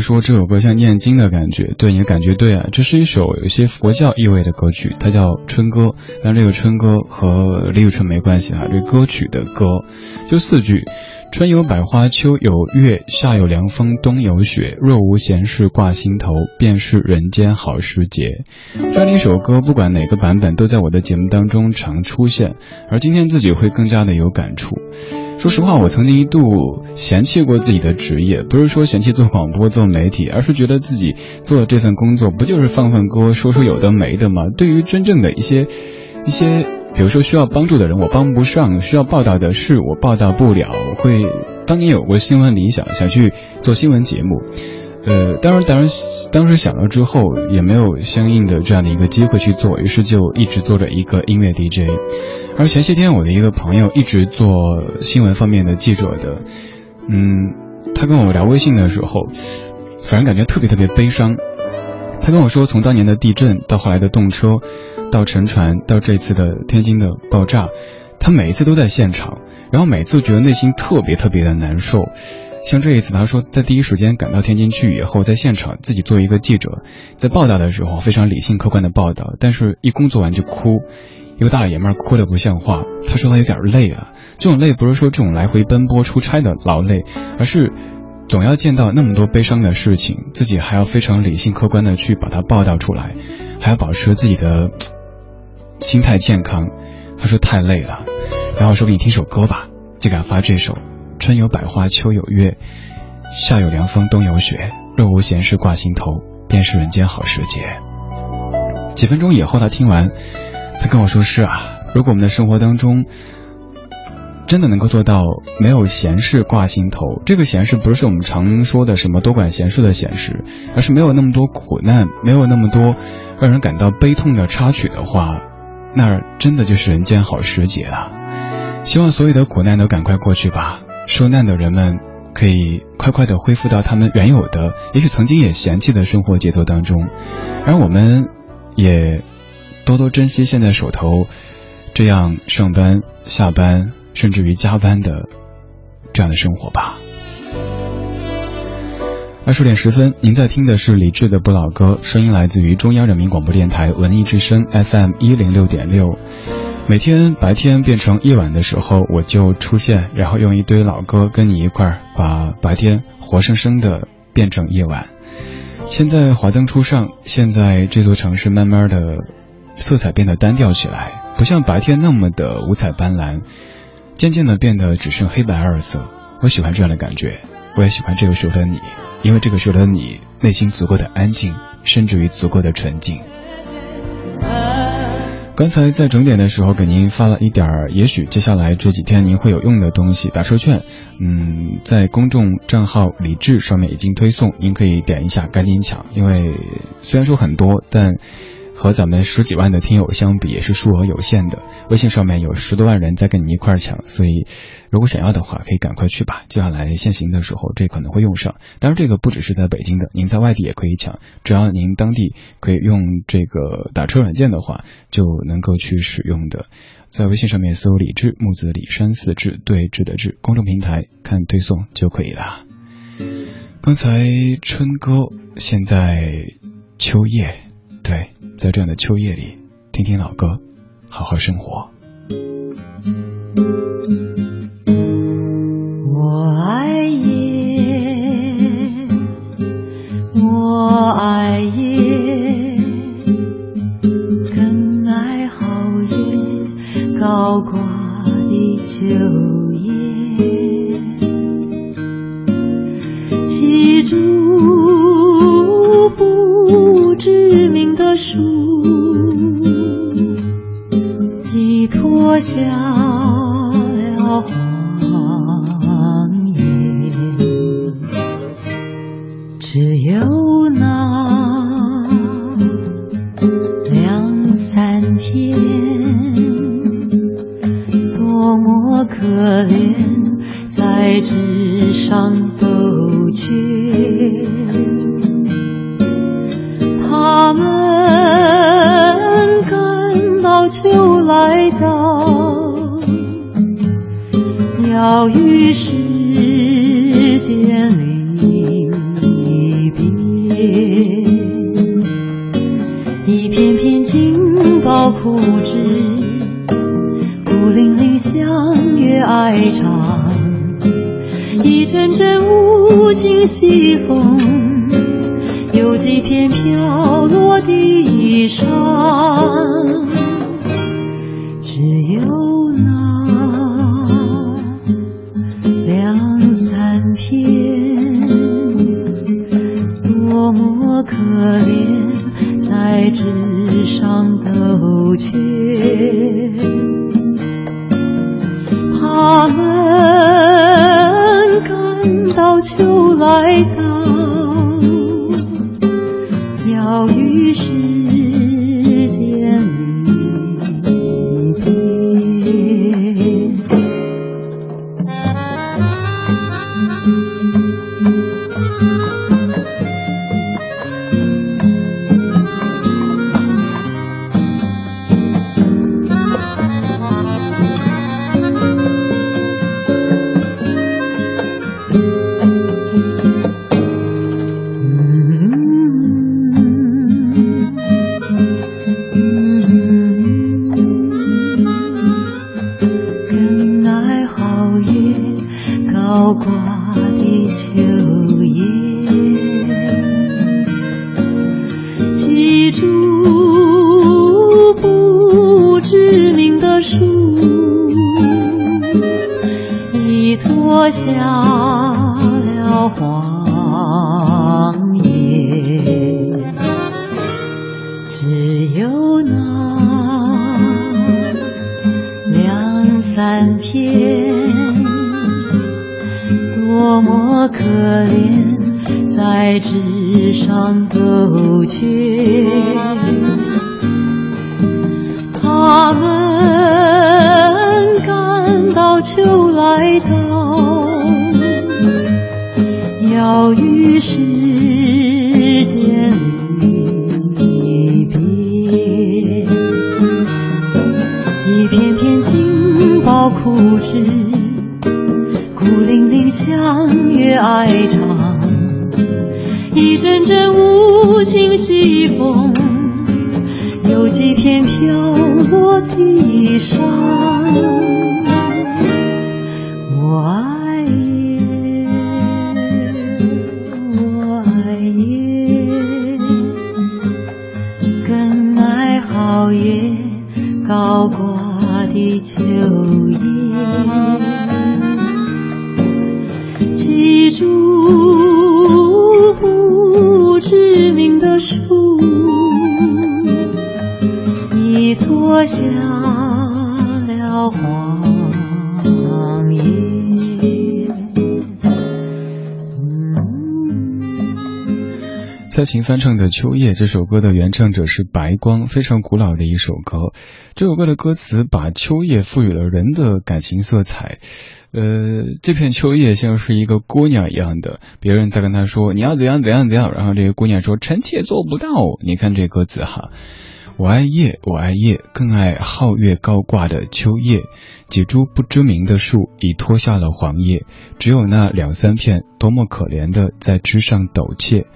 说这首歌像念经的感觉，对你的感觉对啊，这是一首有些佛教意味的歌曲，它叫《春歌》，但这个春歌和李宇春没关系哈，这歌曲的歌就四句：春有百花，秋有月，夏有凉风，冬有雪。若无闲事挂心头，便是人间好时节。这样的一首歌，不管哪个版本，都在我的节目当中常出现，而今天自己会更加的有感触。说实话，我曾经一度嫌弃过自己的职业，不是说嫌弃做广播、做媒体，而是觉得自己做的这份工作不就是放放歌、说说有的没的吗？对于真正的一些一些，比如说需要帮助的人，我帮不上；需要报道的事，我报道不了。会当年有过新闻理想，想去做新闻节目。呃，当然，当然，当时想了之后也没有相应的这样的一个机会去做，于是就一直做着一个音乐 DJ。而前些天我的一个朋友一直做新闻方面的记者的，嗯，他跟我聊微信的时候，反正感觉特别特别悲伤。他跟我说，从当年的地震到后来的动车，到沉船，到这次的天津的爆炸，他每一次都在现场，然后每次觉得内心特别特别的难受。像这一次，他说在第一时间赶到天津去以后，在现场自己作为一个记者，在报道的时候非常理性客观的报道，但是一工作完就哭，一个大老爷们哭的不像话。他说他有点累啊，这种累不是说这种来回奔波出差的劳累，而是总要见到那么多悲伤的事情，自己还要非常理性客观的去把它报道出来，还要保持自己的心态健康。他说太累了，然后说给你听首歌吧，就给他发这首。春有百花，秋有月，夏有凉风，冬有雪。若无闲事挂心头，便是人间好时节。几分钟以后，他听完，他跟我说：“是啊，如果我们的生活当中真的能够做到没有闲事挂心头，这个闲事不是我们常说的什么多管闲事的闲事，而是没有那么多苦难，没有那么多让人感到悲痛的插曲的话，那真的就是人间好时节了。希望所有的苦难都赶快过去吧。”受难的人们可以快快的恢复到他们原有的，也许曾经也嫌弃的生活节奏当中，而我们也多多珍惜现在手头这样上班、下班，甚至于加班的这样的生活吧。二十点十分，您在听的是李志的不老歌，声音来自于中央人民广播电台文艺之声 FM 一零六点六。每天白天变成夜晚的时候，我就出现，然后用一堆老歌跟你一块把白天活生生的变成夜晚。现在华灯初上，现在这座城市慢慢的色彩变得单调起来，不像白天那么的五彩斑斓，渐渐的变得只剩黑白二色。我喜欢这样的感觉，我也喜欢这个时候的你，因为这个时候的你内心足够的安静，甚至于足够的纯净。刚才在整点的时候给您发了一点儿，也许接下来这几天您会有用的东西，打车券。嗯，在公众账号李智上面已经推送，您可以点一下，赶紧抢。因为虽然说很多，但。和咱们十几万的听友相比，也是数额有限的。微信上面有十多万人在跟你一块抢，所以如果想要的话，可以赶快去吧。接下来限行的时候，这可能会用上。当然，这个不只是在北京的，您在外地也可以抢，只要您当地可以用这个打车软件的话，就能够去使用的。在微信上面搜“李志木子李山寺志对峙的志”公众平台看推送就可以了。刚才春歌，现在秋叶，对。在这样的秋夜里，听听老歌，好好生活。脱要与世间离别。一片片金宝枯枝，孤零零相约爱唱，一阵阵无情西风。有几片飘落的衣裳，只有那可怜，在纸上都缺。他们感到秋来只有那两三天，多么可怜，在纸上勾缺。他们赶到秋来到，要与世间不知，孤零零相约哀唱，一阵阵无情西风。有几片飘落地上，琴翻唱的《秋叶》这首歌的原唱者是白光，非常古老的一首歌。这首歌的歌词把秋叶赋予了人的感情色彩。呃，这片秋叶像是一个姑娘一样的，别人在跟她说你要怎样怎样怎样，然后这个姑娘说臣妾做不到。你看这歌词哈。我爱叶，我爱叶，更爱皓月高挂的秋叶。几株不知名的树已脱下了黄叶，只有那两三片多么可怜的在枝上抖怯。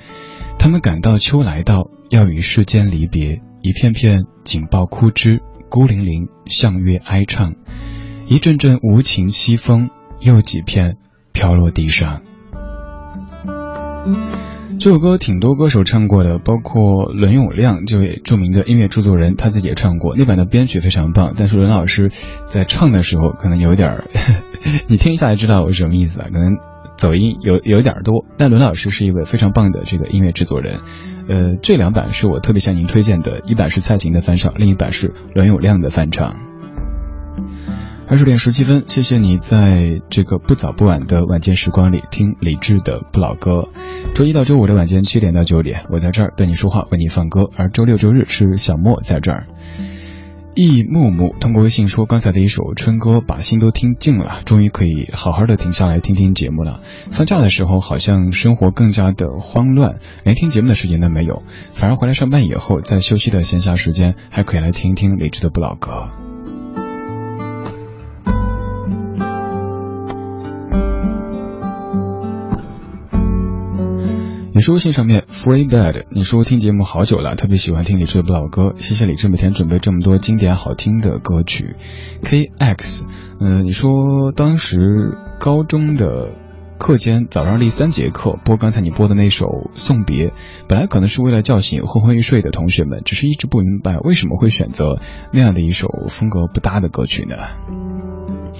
他们感到秋来到，要与世间离别。一片片紧抱枯枝，孤零零向月哀唱。一阵阵无情西风，又几片飘落地上。这首歌挺多歌手唱过的，包括伦永亮，这位著名的音乐制作人，他自己也唱过。那版的编曲非常棒，但是伦老师在唱的时候可能有点儿，你听一下来知道我什么意思啊？可能走音有有点多。但伦老师是一位非常棒的这个音乐制作人。呃，这两版是我特别向您推荐的，一版是蔡琴的翻唱，另一版是伦永亮的翻唱。二十点十七分，谢谢你在这个不早不晚的晚间时光里听李志的不老歌。周一到周五的晚间七点到九点，我在这儿对你说话，为你放歌。而周六周日是小莫在这儿。易木木通过微信说，刚才的一首春歌把心都听尽了，终于可以好好的停下来听听节目了。放假的时候好像生活更加的慌乱，连听节目的时间都没有，反而回来上班以后，在休息的闲暇时间还可以来听听李志的不老歌。你说微信上面 free bed，你说听节目好久了，特别喜欢听李志的老歌，谢谢李志每天准备这么多经典好听的歌曲。KX，嗯，你说当时高中的课间早上第三节课播刚才你播的那首《送别》，本来可能是为了叫醒昏昏欲睡的同学们，只是一直不明白为什么会选择那样的一首风格不搭的歌曲呢？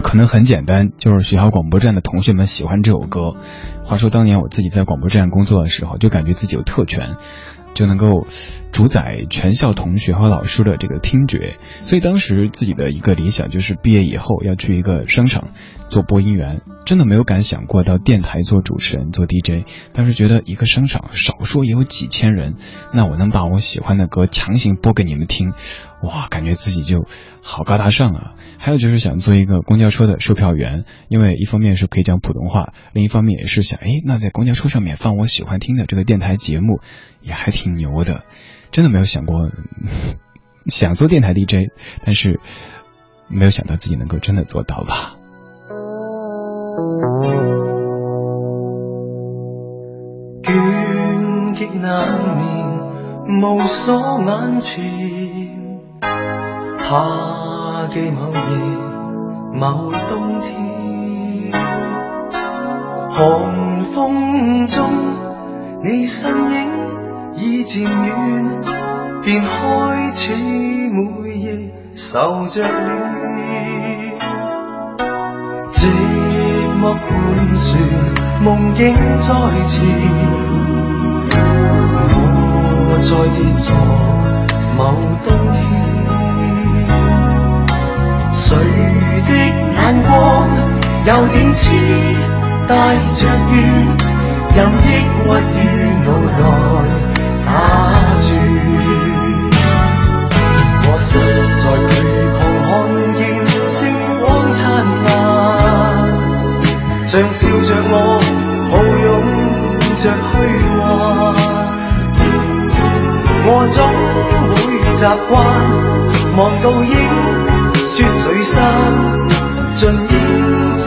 可能很简单，就是学校广播站的同学们喜欢这首歌。话说当年我自己在广播站工作的时候，就感觉自己有特权，就能够主宰全校同学和老师的这个听觉。所以当时自己的一个理想就是毕业以后要去一个商场做播音员，真的没有敢想过到电台做主持人做 DJ。当时觉得一个商场少说也有几千人，那我能把我喜欢的歌强行播给你们听，哇，感觉自己就好高大上啊！还有就是想做一个公交车的售票员，因为一方面是可以讲普通话，另一方面也是想，哎，那在公交车上面放我喜欢听的这个电台节目，也还挺牛的。真的没有想过想做电台 DJ，但是没有想到自己能够真的做到吧。记某夜，某冬天，寒风中，你身影已渐远，便开始每夜愁着你。寂寞盘旋，梦境再现，我再跌坐。某冬天。谁的眼光有点痴，带着怨，任抑郁与无奈打转。我实在疲穷，看见星光灿烂，像笑着我，抱拥着虚幻。我总会习惯望到影。心，尽掩饰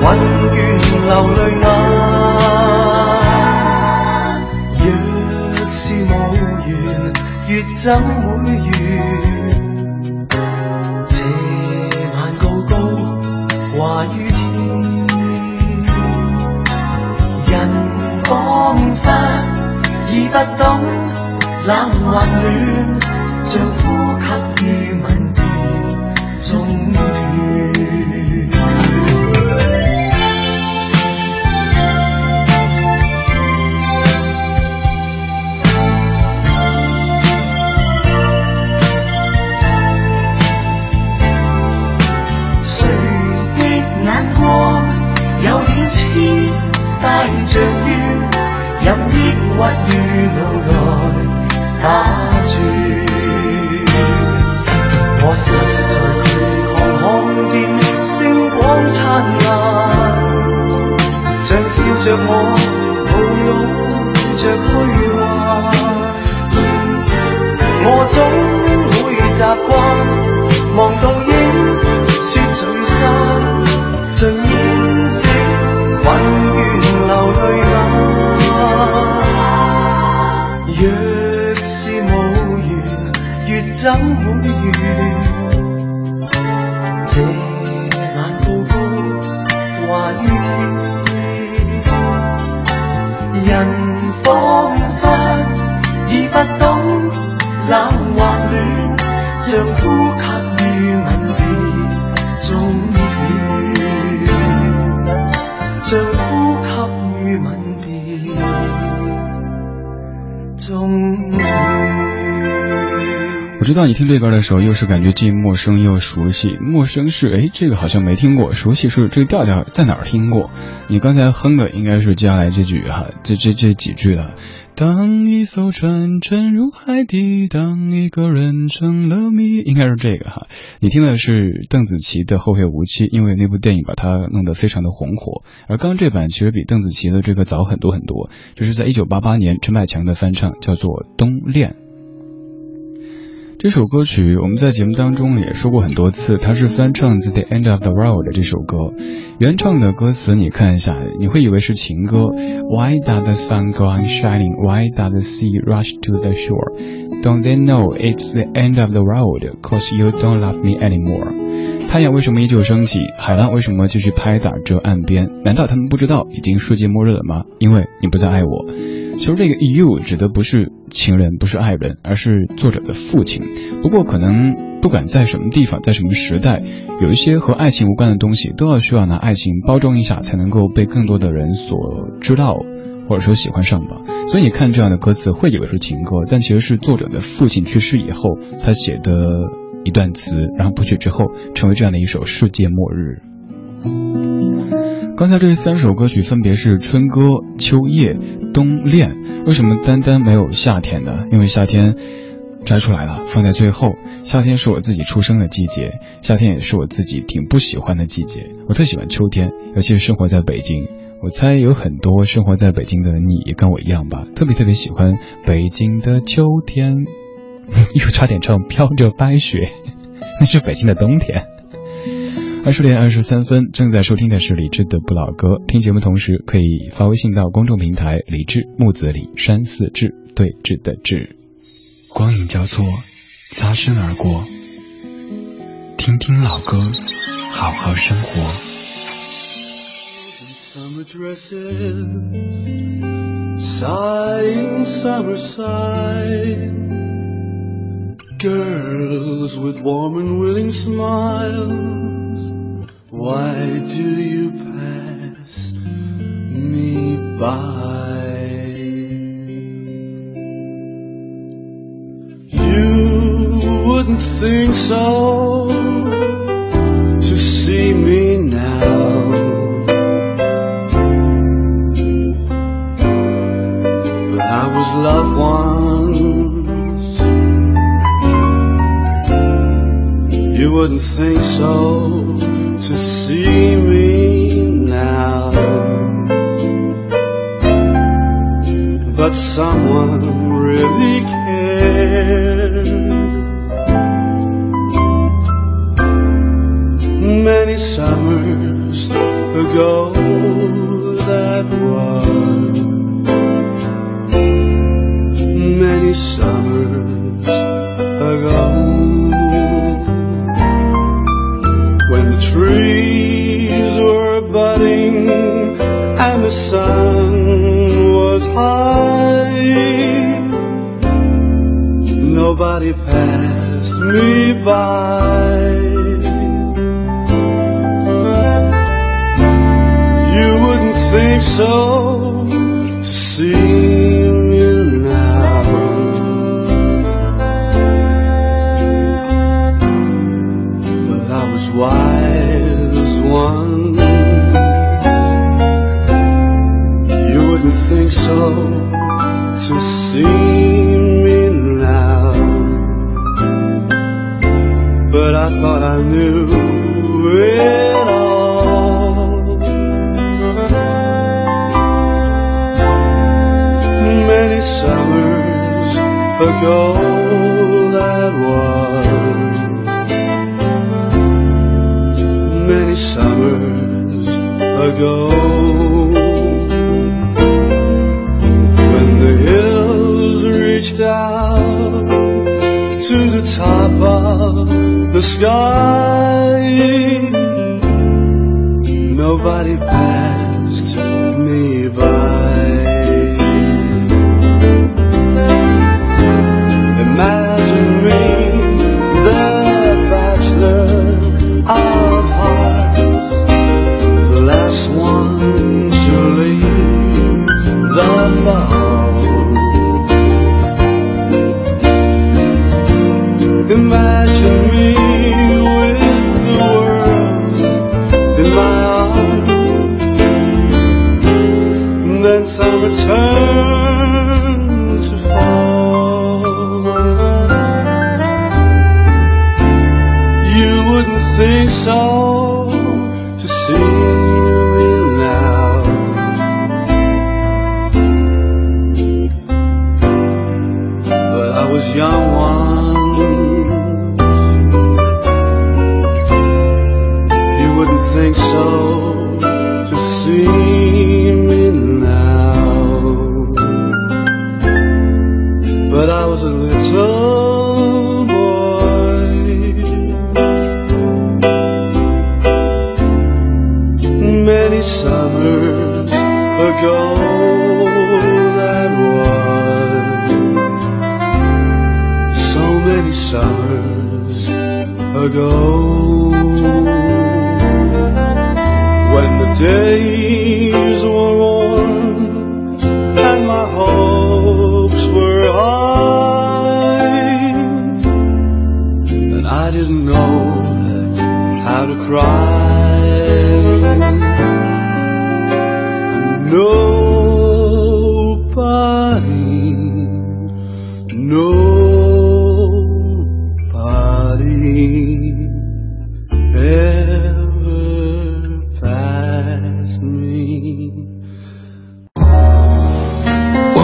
混乱流泪眼。若是无缘，越怎会听这歌的时候，又是感觉既陌生又熟悉。陌生是哎，这个好像没听过；熟悉是这个调调在哪儿听过。你刚才哼的应该是接下来这句哈，这这这几句了。当一艘船沉入海底，当一个人成了谜，应该是这个哈。你听的是邓紫棋的《后会无期》，因为那部电影把它弄得非常的红火。而刚这版其实比邓紫棋的这个早很多很多，就是在一九八八年陈百强的翻唱，叫做《冬恋》。这首歌曲我们在节目当中也说过很多次，它是翻唱自《The End of the World》这首歌。原唱的歌词你看一下，你会以为是情歌。Why does the sun go on shining? Why does the sea rush to the shore? Don't they know it's the end of the world? Cause you don't love me anymore. 太阳为什么依旧升起？海浪为什么继续拍打着岸边？难道他们不知道已经世界末日了吗？因为你不再爱我。其实这个 you 指的不是情人，不是爱人，而是作者的父亲。不过可能不管在什么地方，在什么时代，有一些和爱情无关的东西，都要需要拿爱情包装一下，才能够被更多的人所知道，或者说喜欢上吧。所以你看这样的歌词，会以为是情歌，但其实是作者的父亲去世以后，他写的一段词，然后不曲之后成为这样的一首世界末日。刚才这三首歌曲分别是春歌、秋叶、冬恋。为什么单单没有夏天呢？因为夏天摘出来了，放在最后。夏天是我自己出生的季节，夏天也是我自己挺不喜欢的季节。我特喜欢秋天，尤其是生活在北京。我猜有很多生活在北京的你也跟我一样吧，特别特别喜欢北京的秋天。又差点唱飘着白雪，那是北京的冬天。二十点二十三分，正在收听的是李志的不老歌。听节目同时可以发微信到公众平台“李志木子李山寺志对峙的志”。光影交错，擦身而过，听听老歌，好好生活。Summer dresses, sighing summer sigh. Girls with warm and willing smiles. Why do you pass me by? You wouldn't think so to see me now. But I was loved once. You wouldn't think so But someone really cared. Many summers ago that was. Many summers ago. When the trees were budding and the sun nobody passed me by. You wouldn't think so to see me now. But I was wise one. You wouldn't think so to see thought I knew it all. Many summers ago that was many summers ago. When the hills reached out to the top of sky, nobody 我曾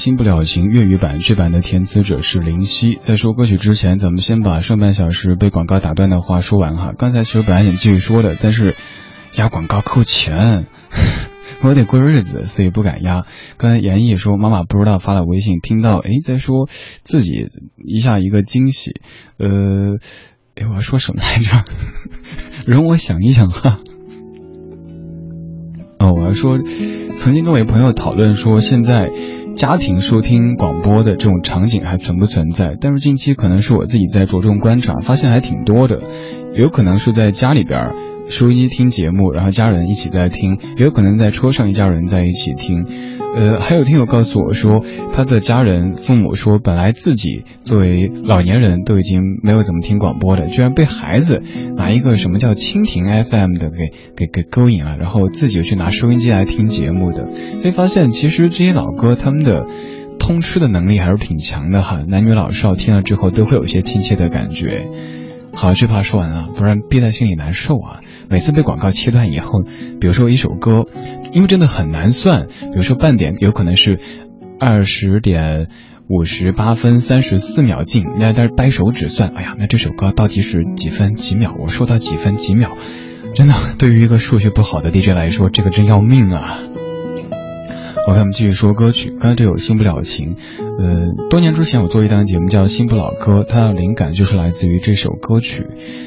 新不了情》粤语版，这版的填词者是林夕。在说歌曲之前，咱们先把上半小时被广告打断的话说完哈。刚才其实本来想继续说的，但是压广告扣钱，我得过日子，所以不敢压。刚才严毅说妈妈不知道发了微信，听到哎在说自己一下一个惊喜，呃，哎我要说什么来着？容我想一想哈。哦，我要说，曾经跟我一朋友讨论说，现在家庭收听广播的这种场景还存不存在？但是近期可能是我自己在着重观察，发现还挺多的，有可能是在家里边儿收音听节目，然后家人一起在听，也有可能在车上一家人在一起听。呃，还有听友告诉我说，他的家人父母说，本来自己作为老年人都已经没有怎么听广播的，居然被孩子拿一个什么叫蜻蜓 FM 的给给给勾引了，然后自己去拿收音机来听节目的，所以发现其实这些老歌他们的通吃的能力还是挺强的哈，男女老少听了之后都会有一些亲切的感觉。好，这话说完了，不然憋在心里难受啊。每次被广告切断以后，比如说一首歌，因为真的很难算，比如说半点有可能是二十点五十八分三十四秒进，那但是掰手指算，哎呀，那这首歌到底是几分几秒？我说到几分几秒，真的，对于一个数学不好的 DJ 来说，这个真要命啊！我看我们继续说歌曲，刚才这首《新不了情》，呃，多年之前我做一档节目叫《新不老歌》，它的灵感就是来自于这首歌曲。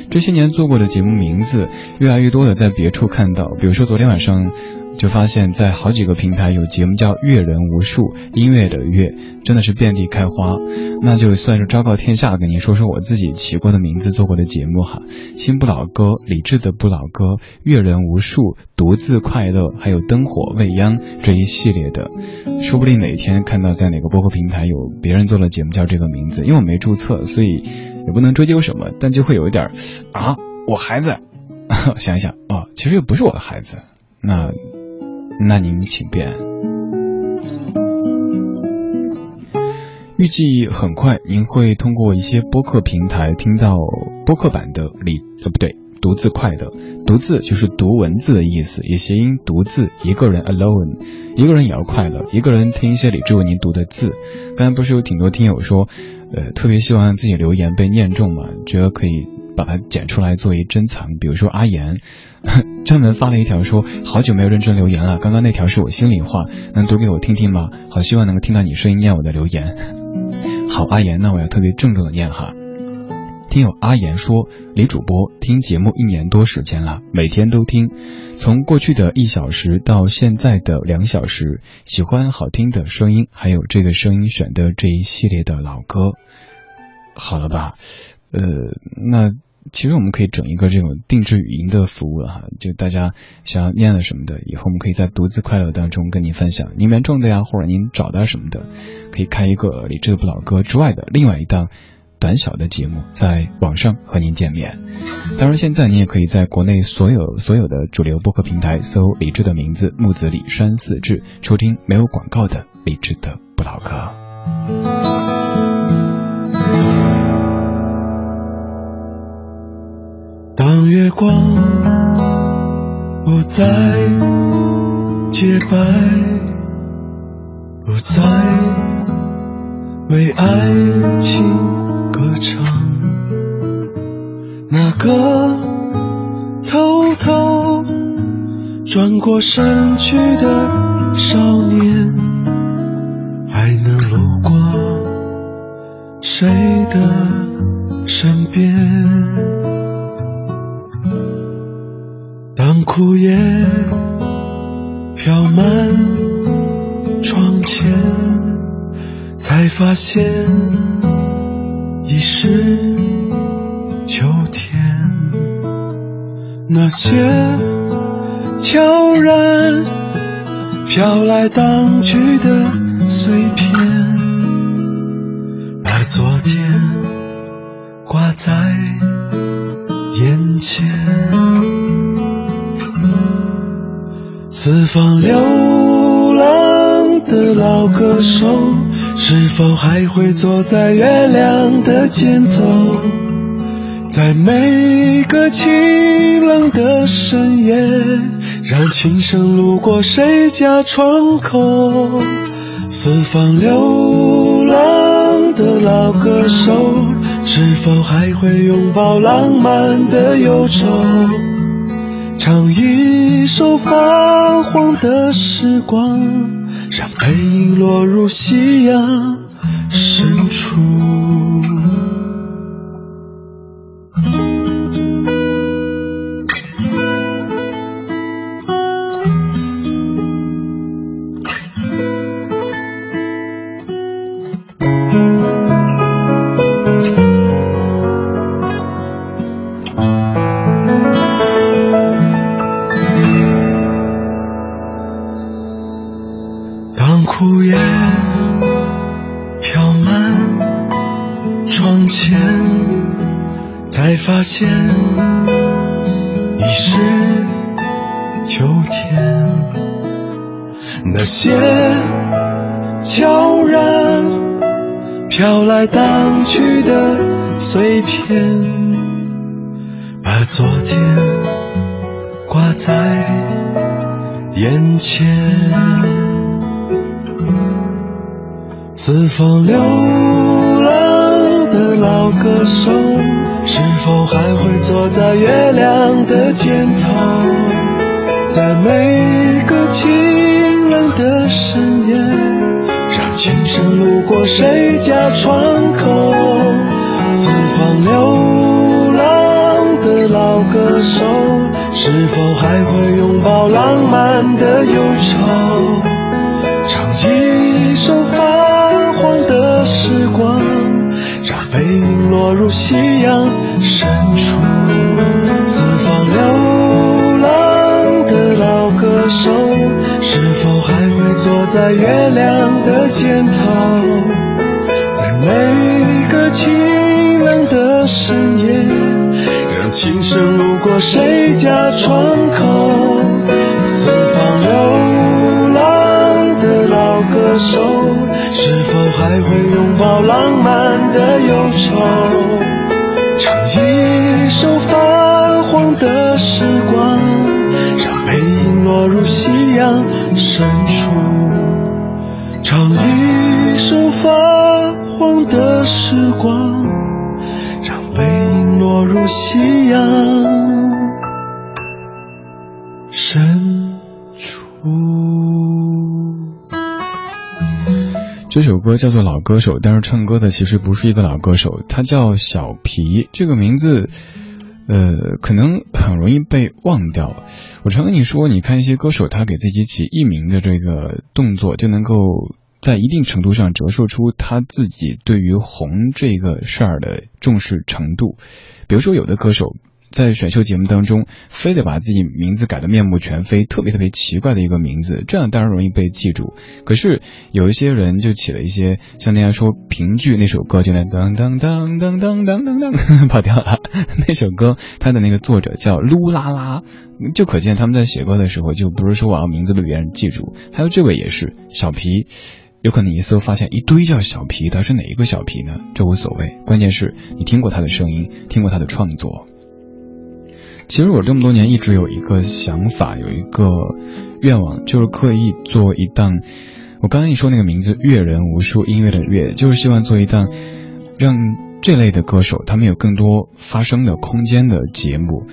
这些年做过的节目名字，越来越多的在别处看到，比如说昨天晚上。就发现，在好几个平台有节目叫“阅人无数”，音乐的乐真的是遍地开花。那就算是昭告天下，跟您说说我自己起过的名字、做过的节目哈。新不老歌、理智的不老歌、阅人无数、独自快乐，还有灯火未央这一系列的，说不定哪天看到在哪个播客平台有别人做的节目叫这个名字，因为我没注册，所以也不能追究什么，但就会有一点啊，我孩子，想一想哦，其实又不是我的孩子，那。那您请便。预计很快您会通过一些播客平台听到播客版的李呃不对，独自快乐，独自就是读文字的意思，也谐音独自一个人 alone，一个人也要快乐，一个人听一些李志伟您读的字。刚才不是有挺多听友说，呃，特别希望自己留言被念中嘛，觉得可以把它剪出来作为珍藏，比如说阿言。专门发了一条说，好久没有认真留言了。刚刚那条是我心里话，能读给我听听吗？好希望能够听到你声音念我的留言。好，阿言，那我要特别郑重的念哈。听友阿言说，李主播听节目一年多时间了，每天都听，从过去的一小时到现在的两小时，喜欢好听的声音，还有这个声音选的这一系列的老歌。好了吧，呃，那。其实我们可以整一个这种定制语音的服务了哈，就大家想要念了什么的，以后我们可以在独自快乐当中跟您分享。您原创的呀，或者您找到什么的，可以开一个理智的不老歌之外的另外一档短小的节目，在网上和您见面。当然，现在你也可以在国内所有所有的主流播客平台搜李智的名字木子李山四志，收听没有广告的理智的不老歌。当月光不再洁白，不再为爱情歌唱，那个偷偷转过身去的少年，还能路过谁的身边？当枯叶飘满窗前，才发现已是秋天。那些悄然飘来荡去的碎片，把昨天挂在眼前。四方流浪的老歌手，是否还会坐在月亮的肩头，在每个清冷的深夜，让琴声路过谁家窗口？四方流浪的老歌手，是否还会拥抱浪漫的忧愁？唱一首泛黄的时光，让背影落入夕阳深处。发现已是秋天，那些悄然飘来荡去的碎片，把昨天挂在眼前，四方流浪的老歌手。是否还会坐在月亮的肩头，在每个清冷的深夜，让琴声路过谁家窗口，四方流浪的老歌手，是否还会拥抱浪漫的深处，四方流浪的老歌手，是否还会坐在月亮的肩头，在每个清冷的深夜，让琴声路过谁家窗口，四方流浪的老歌手。是否还会拥抱浪漫的忧愁，夕阳深处。唱一首发黄的时光，让背影落入夕阳深处。这首歌叫做《老歌手》，但是唱歌的其实不是一个老歌手，他叫小皮。这个名字，呃，可能很容易被忘掉。我常跟你说，你看一些歌手，他给自己起艺名的这个动作，就能够在一定程度上折射出他自己对于红这个事儿的重视程度。比如说，有的歌手。在选秀节目当中，非得把自己名字改得面目全非，特别特别奇怪的一个名字，这样当然容易被记住。可是有一些人就起了一些，像那样说评剧那首歌，就那当当当当当当当当 跑调了。那首歌它的那个作者叫噜啦啦，就可见他们在写歌的时候就不是说我要名字被别人记住。还有这位也是小皮，有可能一搜发现一堆叫小皮，他是哪一个小皮呢？这无所谓，关键是你听过他的声音，听过他的创作。其实我这么多年一直有一个想法，有一个愿望，就是刻意做一档。我刚才一说那个名字“阅人无数”，音乐的“阅”，就是希望做一档让这类的歌手他们有更多发声的空间的节目。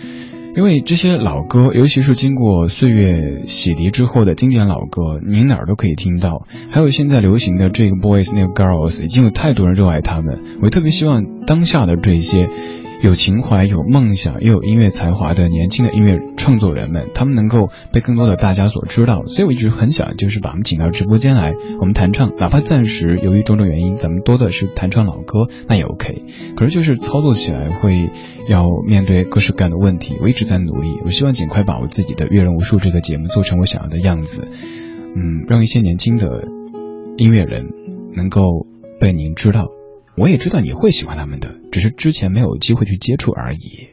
因为这些老歌，尤其是经过岁月洗涤之后的经典老歌，您哪儿都可以听到。还有现在流行的这个 boys 那个 girls，已经有太多人热爱他们。我特别希望当下的这些。有情怀、有梦想又有音乐才华的年轻的音乐创作人们，他们能够被更多的大家所知道，所以我一直很想，就是把他们请到直播间来，我们弹唱，哪怕暂时由于种种原因，咱们多的是弹唱老歌，那也 OK。可是就是操作起来会要面对各式各样的问题，我一直在努力，我希望尽快把我自己的阅人无数这个节目做成我想要的样子，嗯，让一些年轻的音乐人能够被您知道。我也知道你会喜欢他们的，只是之前没有机会去接触而已。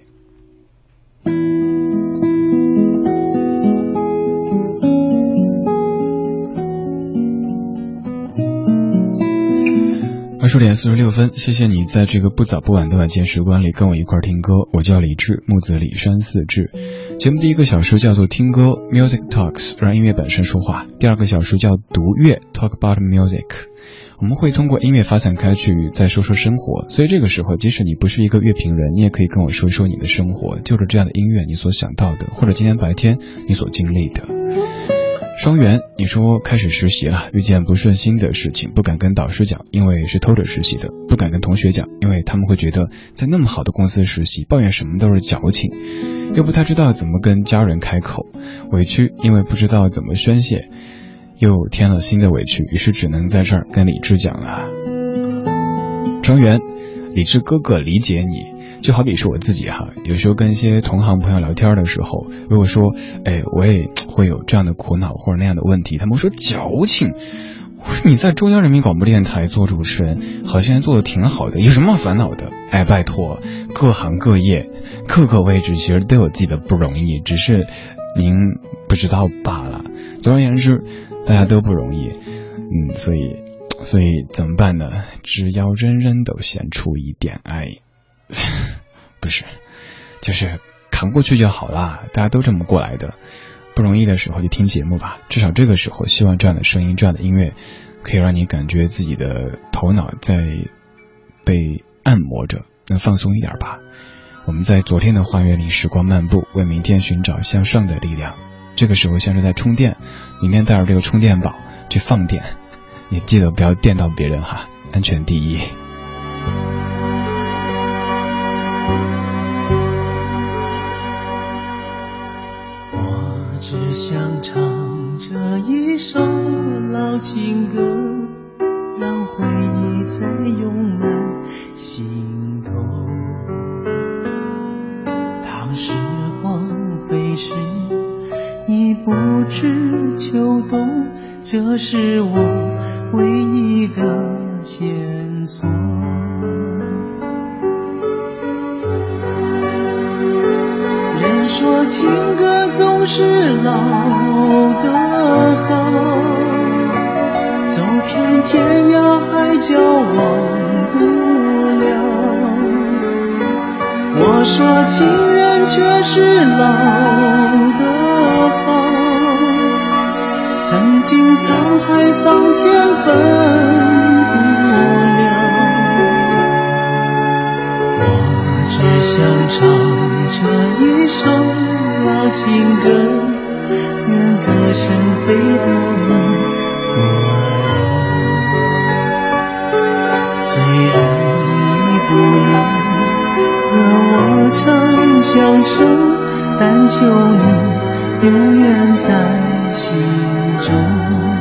二十点四十六分，谢谢你在这个不早不晚的晚间时光里跟我一块听歌。我叫李志，木子李山四志。节目第一个小时叫做听歌，Music Talks，让音乐本身说话。第二个小时叫读乐，Talk about music。我们会通过音乐发散开去，再说说生活。所以这个时候，即使你不是一个乐评人，你也可以跟我说一说你的生活，就是这样的音乐你所想到的，或者今天白天你所经历的。双元，你说开始实习了，遇见不顺心的事情，不敢跟导师讲，因为是偷着实习的；不敢跟同学讲，因为他们会觉得在那么好的公司实习，抱怨什么都是矫情；又不太知道怎么跟家人开口，委屈，因为不知道怎么宣泄。又添了新的委屈，于是只能在这儿跟李志讲了。庄园，李志哥哥理解你，就好比是我自己哈。有时候跟一些同行朋友聊天的时候，如果说，哎，我也会有这样的苦恼或者那样的问题，他们说矫情。我说你在中央人民广播电台做主持人，好像做的挺好的，有什么烦恼的？哎，拜托，各行各业，各个位置其实都有自己的不容易，只是您不知道罢了。总而言之。大家都不容易，嗯，所以，所以怎么办呢？只要人人都献出一点爱，不是，就是扛过去就好啦。大家都这么过来的，不容易的时候就听节目吧。至少这个时候，希望这样的声音、这样的音乐，可以让你感觉自己的头脑在被按摩着，能放松一点吧。我们在昨天的花园里时光漫步，为明天寻找向上的力量。这个时候像是在充电，明天带着这个充电宝去放电，你记得不要电到别人哈，安全第一。我只想唱这一首老情歌，让回忆再涌入心头。当时光飞逝。不知秋冬，这是我唯一的线索。人说情歌总是老的好，走遍天涯海角忘不了。我说情人却是老的好。曾经沧海桑田分不了，我只想唱这一首老情歌，愿歌声飞到你左右。虽然你不能和我长相守，但求你永远在心。中。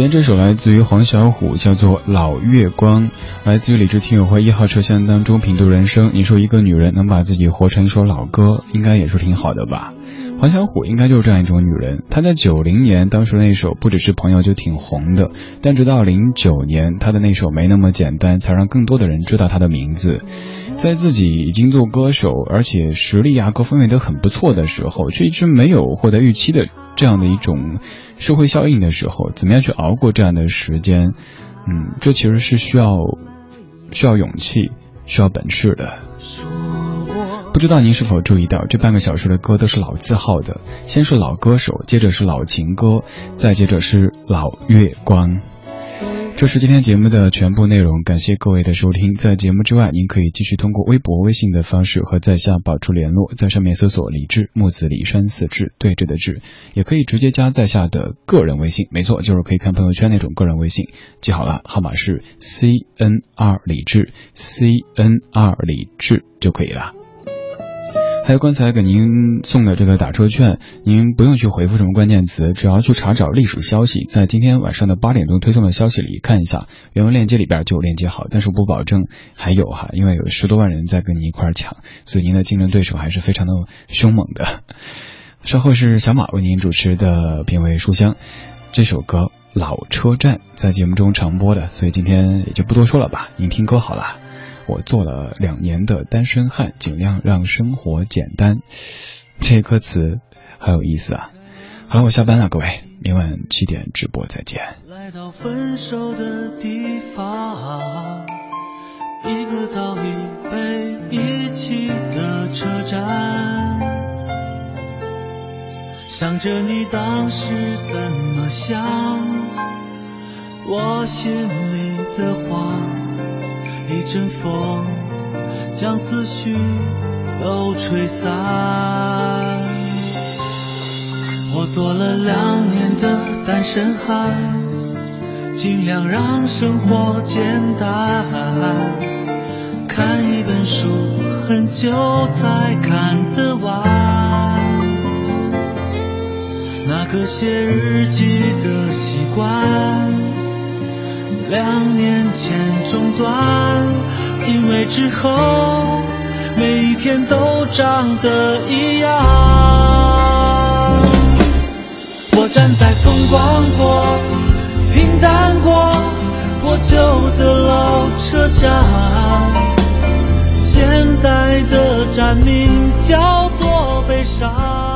边这首来自于黄小琥，叫做《老月光》，来自于理智听友会一号车厢当中品读人生。你说一个女人能把自己活成一首老歌，应该也是挺好的吧？黄小琥应该就是这样一种女人。她在九零年当时那首不只是朋友就挺红的，但直到零九年，她的那首没那么简单，才让更多的人知道她的名字。在自己已经做歌手，而且实力啊各方面都很不错的时候，却一直没有获得预期的这样的一种社会效应的时候，怎么样去熬过这样的时间？嗯，这其实是需要需要勇气、需要本事的。不知道您是否注意到，这半个小时的歌都是老字号的，先是老歌手，接着是老情歌，再接着是老月光。这是今天节目的全部内容，感谢各位的收听。在节目之外，您可以继续通过微博、微信的方式和在下保持联络，在上面搜索“李志木子李山四志对峙的志”，也可以直接加在下的个人微信，没错，就是可以看朋友圈那种个人微信。记好了，号码是 C N 二李志，C N 二李志就可以了。还有刚才给您送的这个打车券，您不用去回复什么关键词，只要去查找历史消息，在今天晚上的八点钟推送的消息里看一下，原文链接里边就有链接好，但是我不保证还有哈，因为有十多万人在跟你一块抢，所以您的竞争对手还是非常的凶猛的。稍后是小马为您主持的品味书香，这首歌《老车站》在节目中常播的，所以今天也就不多说了吧，您听歌好了。我做了两年的单身汉，尽量让生活简单。这歌词很有意思啊！好了，我下班了，各位，明晚七点直播再见。来到分手的地方，一个早已被遗弃的车站，想着你当时怎么想，我心里的话。一阵风将思绪都吹散。我做了两年的单身汉，尽量让生活简单。看一本书很久才看得完，那个写日记的习惯。两年前中断，因为之后每一天都长得一样。我站在风光过、平淡过、破旧的老车站，现在的站名叫做悲伤。